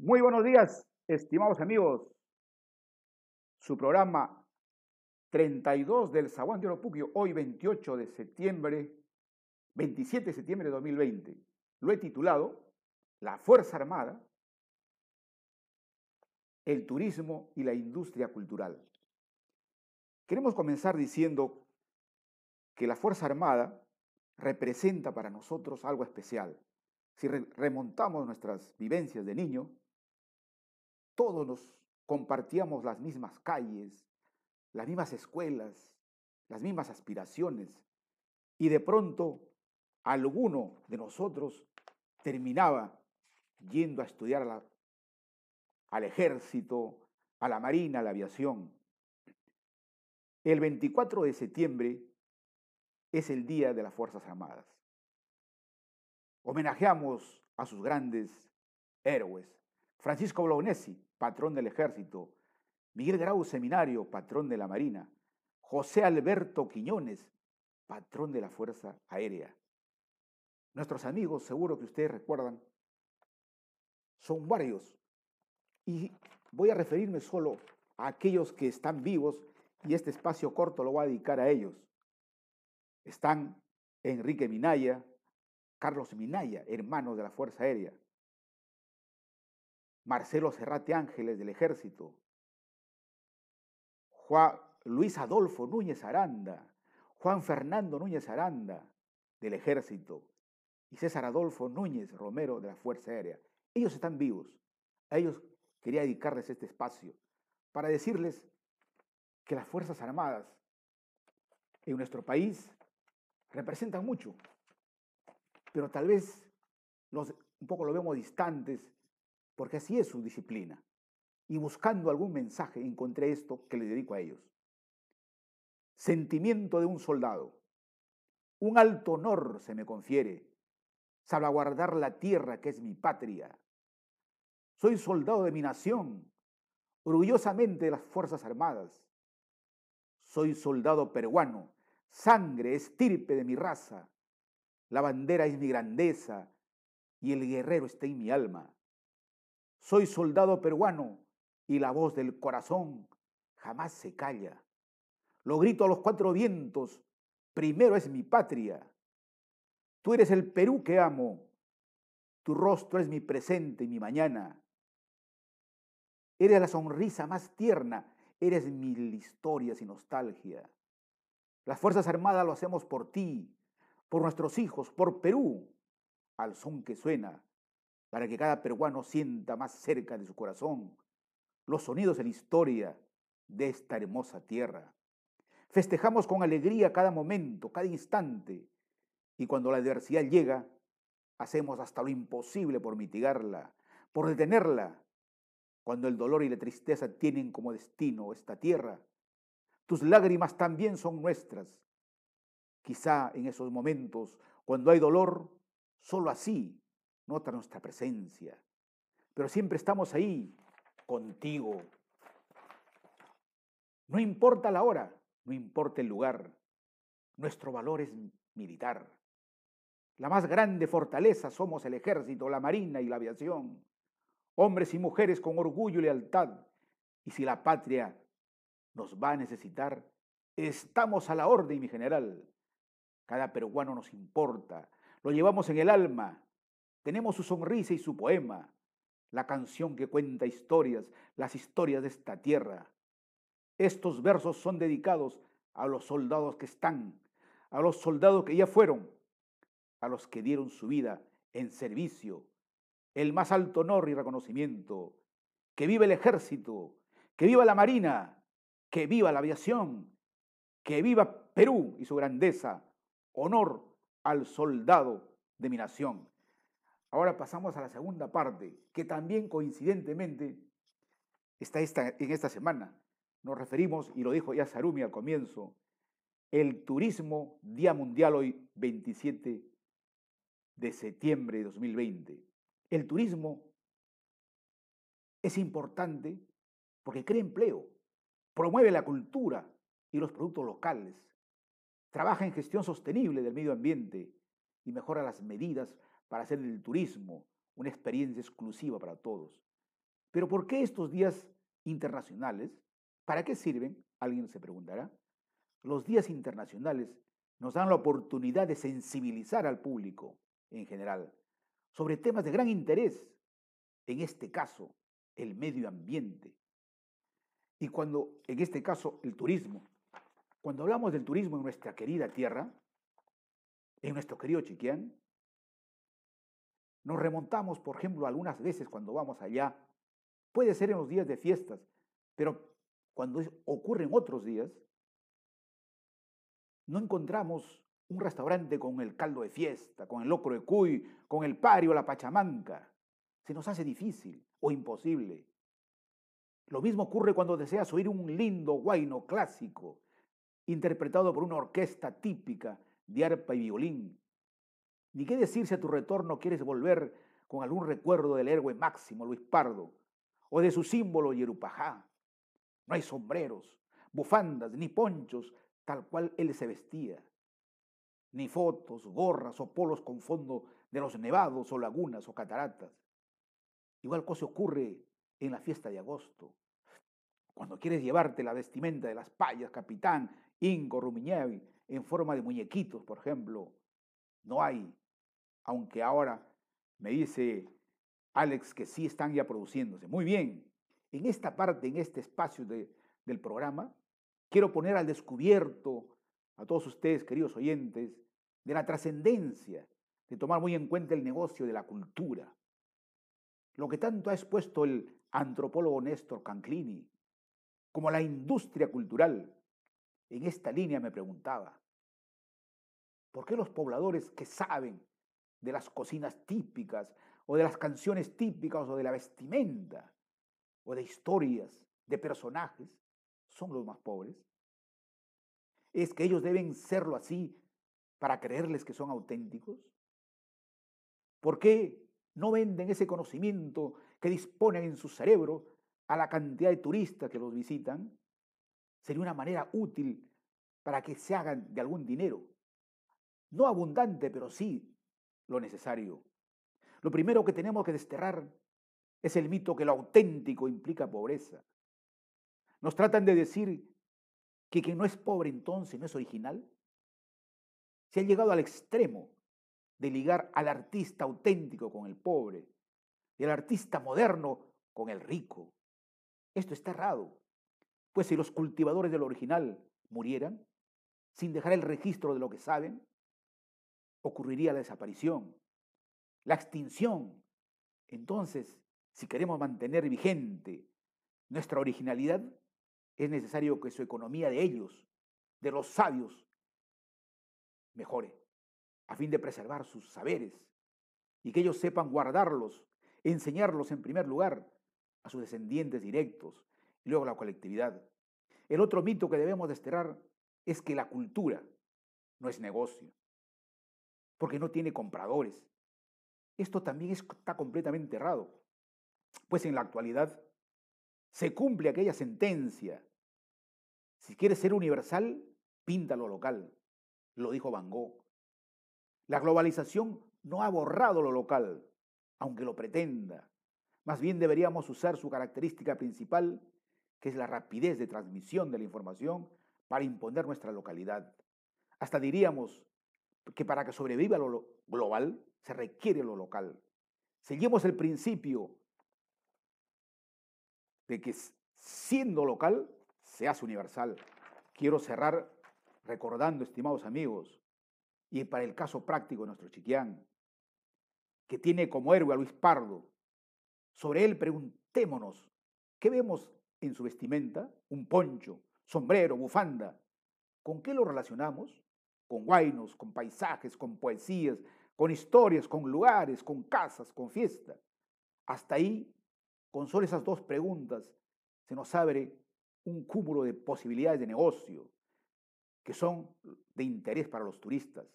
Muy buenos días, estimados amigos. Su programa 32 del Zaguán de Oropuquio, hoy 28 de septiembre, 27 de septiembre de 2020. Lo he titulado La Fuerza Armada, el turismo y la industria cultural. Queremos comenzar diciendo que la Fuerza Armada representa para nosotros algo especial. Si remontamos nuestras vivencias de niño, todos nos compartíamos las mismas calles, las mismas escuelas, las mismas aspiraciones, y de pronto alguno de nosotros terminaba yendo a estudiar al ejército, a la marina, a la aviación. El 24 de septiembre es el Día de las Fuerzas Armadas. Homenajeamos a sus grandes héroes. Francisco Bolognesi, patrón del ejército, Miguel Grau Seminario, patrón de la Marina, José Alberto Quiñones, patrón de la Fuerza Aérea. Nuestros amigos, seguro que ustedes recuerdan, son varios. Y voy a referirme solo a aquellos que están vivos y este espacio corto lo voy a dedicar a ellos. Están Enrique Minaya, Carlos Minaya, hermanos de la Fuerza Aérea, Marcelo Serrate Ángeles del Ejército, Juan Luis Adolfo Núñez Aranda, Juan Fernando Núñez Aranda del Ejército y César Adolfo Núñez Romero de la Fuerza Aérea. Ellos están vivos. A ellos quería dedicarles este espacio para decirles que las Fuerzas Armadas en nuestro país representan mucho, pero tal vez un poco lo vemos distantes porque así es su disciplina. Y buscando algún mensaje encontré esto que le dedico a ellos. Sentimiento de un soldado. Un alto honor se me confiere, salvaguardar la tierra que es mi patria. Soy soldado de mi nación, orgullosamente de las Fuerzas Armadas. Soy soldado peruano, sangre, estirpe de mi raza. La bandera es mi grandeza y el guerrero está en mi alma. Soy soldado peruano y la voz del corazón jamás se calla. Lo grito a los cuatro vientos, primero es mi patria. Tú eres el Perú que amo, tu rostro es mi presente y mi mañana. Eres la sonrisa más tierna, eres mil historias y nostalgia. Las Fuerzas Armadas lo hacemos por ti, por nuestros hijos, por Perú, al son que suena para que cada peruano sienta más cerca de su corazón los sonidos de la historia de esta hermosa tierra. Festejamos con alegría cada momento, cada instante, y cuando la adversidad llega, hacemos hasta lo imposible por mitigarla, por detenerla. Cuando el dolor y la tristeza tienen como destino esta tierra, tus lágrimas también son nuestras. Quizá en esos momentos, cuando hay dolor, solo así nota nuestra presencia, pero siempre estamos ahí contigo. No importa la hora, no importa el lugar, nuestro valor es militar. La más grande fortaleza somos el ejército, la marina y la aviación, hombres y mujeres con orgullo y lealtad. Y si la patria nos va a necesitar, estamos a la orden, mi general. Cada peruano nos importa, lo llevamos en el alma, tenemos su sonrisa y su poema, la canción que cuenta historias, las historias de esta tierra. Estos versos son dedicados a los soldados que están, a los soldados que ya fueron, a los que dieron su vida en servicio, el más alto honor y reconocimiento. Que viva el ejército, que viva la marina, que viva la aviación, que viva Perú y su grandeza. Honor al soldado de mi nación. Ahora pasamos a la segunda parte, que también coincidentemente está en esta semana. Nos referimos, y lo dijo ya Sarumi al comienzo, el turismo Día Mundial hoy 27 de septiembre de 2020. El turismo es importante porque crea empleo, promueve la cultura y los productos locales, trabaja en gestión sostenible del medio ambiente y mejora las medidas para hacer del turismo una experiencia exclusiva para todos. Pero ¿por qué estos días internacionales? ¿Para qué sirven? Alguien se preguntará. Los días internacionales nos dan la oportunidad de sensibilizar al público en general sobre temas de gran interés, en este caso, el medio ambiente. Y cuando, en este caso, el turismo. Cuando hablamos del turismo en nuestra querida tierra, en nuestro querido Chiquián, nos remontamos, por ejemplo, algunas veces cuando vamos allá, puede ser en los días de fiestas, pero cuando ocurren otros días, no encontramos un restaurante con el caldo de fiesta, con el locro de cuy, con el pario, la pachamanca. Se nos hace difícil o imposible. Lo mismo ocurre cuando deseas oír un lindo guayno clásico, interpretado por una orquesta típica de arpa y violín. Ni qué decir si a tu retorno quieres volver con algún recuerdo del héroe máximo Luis Pardo o de su símbolo Yerupajá. No hay sombreros, bufandas ni ponchos tal cual él se vestía, ni fotos, gorras o polos con fondo de los nevados o lagunas o cataratas. Igual cosa ocurre en la fiesta de agosto, cuando quieres llevarte la vestimenta de las payas, capitán, Inco, Rumiñavi, en forma de muñequitos, por ejemplo, no hay, aunque ahora me dice Alex que sí están ya produciéndose. Muy bien, en esta parte, en este espacio del programa, Quiero poner al descubierto a todos ustedes, queridos oyentes, de la trascendencia de tomar muy en cuenta el negocio de la cultura. Lo que tanto ha expuesto el antropólogo Néstor Canclini, como la industria cultural. En esta línea me preguntaba, ¿por qué los pobladores que saben de las cocinas típicas o de las canciones típicas o de la vestimenta o de historias de personajes son los más pobres? ¿Es que ellos deben serlo así para creerles que son auténticos? ¿Por qué no venden ese conocimiento que disponen en su cerebro a la cantidad de turistas que los visitan? Sería una manera útil para que se hagan de algún dinero. No abundante, pero sí lo necesario. Lo primero que tenemos que desterrar es el mito que lo auténtico implica pobreza. Nos tratan de decir que quien no es pobre entonces no es original. Se ha llegado al extremo de ligar al artista auténtico con el pobre y al artista moderno con el rico. Esto está errado, pues si los cultivadores del original murieran, sin dejar el registro de lo que saben, ocurriría la desaparición, la extinción. Entonces, si queremos mantener vigente nuestra originalidad, es necesario que su economía de ellos, de los sabios, mejore, a fin de preservar sus saberes y que ellos sepan guardarlos, enseñarlos en primer lugar a sus descendientes directos y luego a la colectividad. El otro mito que debemos desterrar es que la cultura no es negocio, porque no tiene compradores. Esto también está completamente errado, pues en la actualidad se cumple aquella sentencia si quieres ser universal, pinta lo local, lo dijo Van Gogh. La globalización no ha borrado lo local, aunque lo pretenda. Más bien deberíamos usar su característica principal, que es la rapidez de transmisión de la información, para imponer nuestra localidad. Hasta diríamos que para que sobreviva lo global se requiere lo local. Seguimos el principio de que siendo local se hace universal. Quiero cerrar recordando, estimados amigos, y para el caso práctico de nuestro Chiquián, que tiene como héroe a Luis Pardo, sobre él preguntémonos, ¿qué vemos en su vestimenta? Un poncho, sombrero, bufanda. ¿Con qué lo relacionamos? Con guainos, con paisajes, con poesías, con historias, con lugares, con casas, con fiesta. Hasta ahí, con solo esas dos preguntas, se nos abre un cúmulo de posibilidades de negocio que son de interés para los turistas.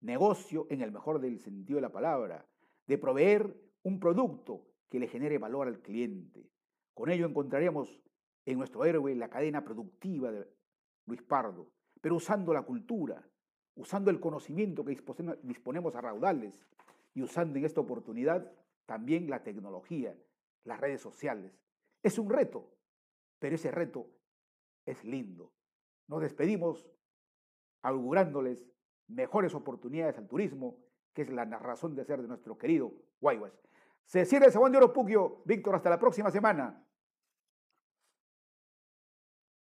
Negocio en el mejor del sentido de la palabra, de proveer un producto que le genere valor al cliente. Con ello encontraremos en nuestro héroe la cadena productiva de Luis Pardo, pero usando la cultura, usando el conocimiento que disponemos a raudales y usando en esta oportunidad también la tecnología las redes sociales. Es un reto, pero ese reto es lindo. Nos despedimos augurándoles mejores oportunidades al turismo, que es la razón de ser de nuestro querido Guayguas. Se cierra el Sabón de Oro Puquio. Víctor, hasta la próxima semana.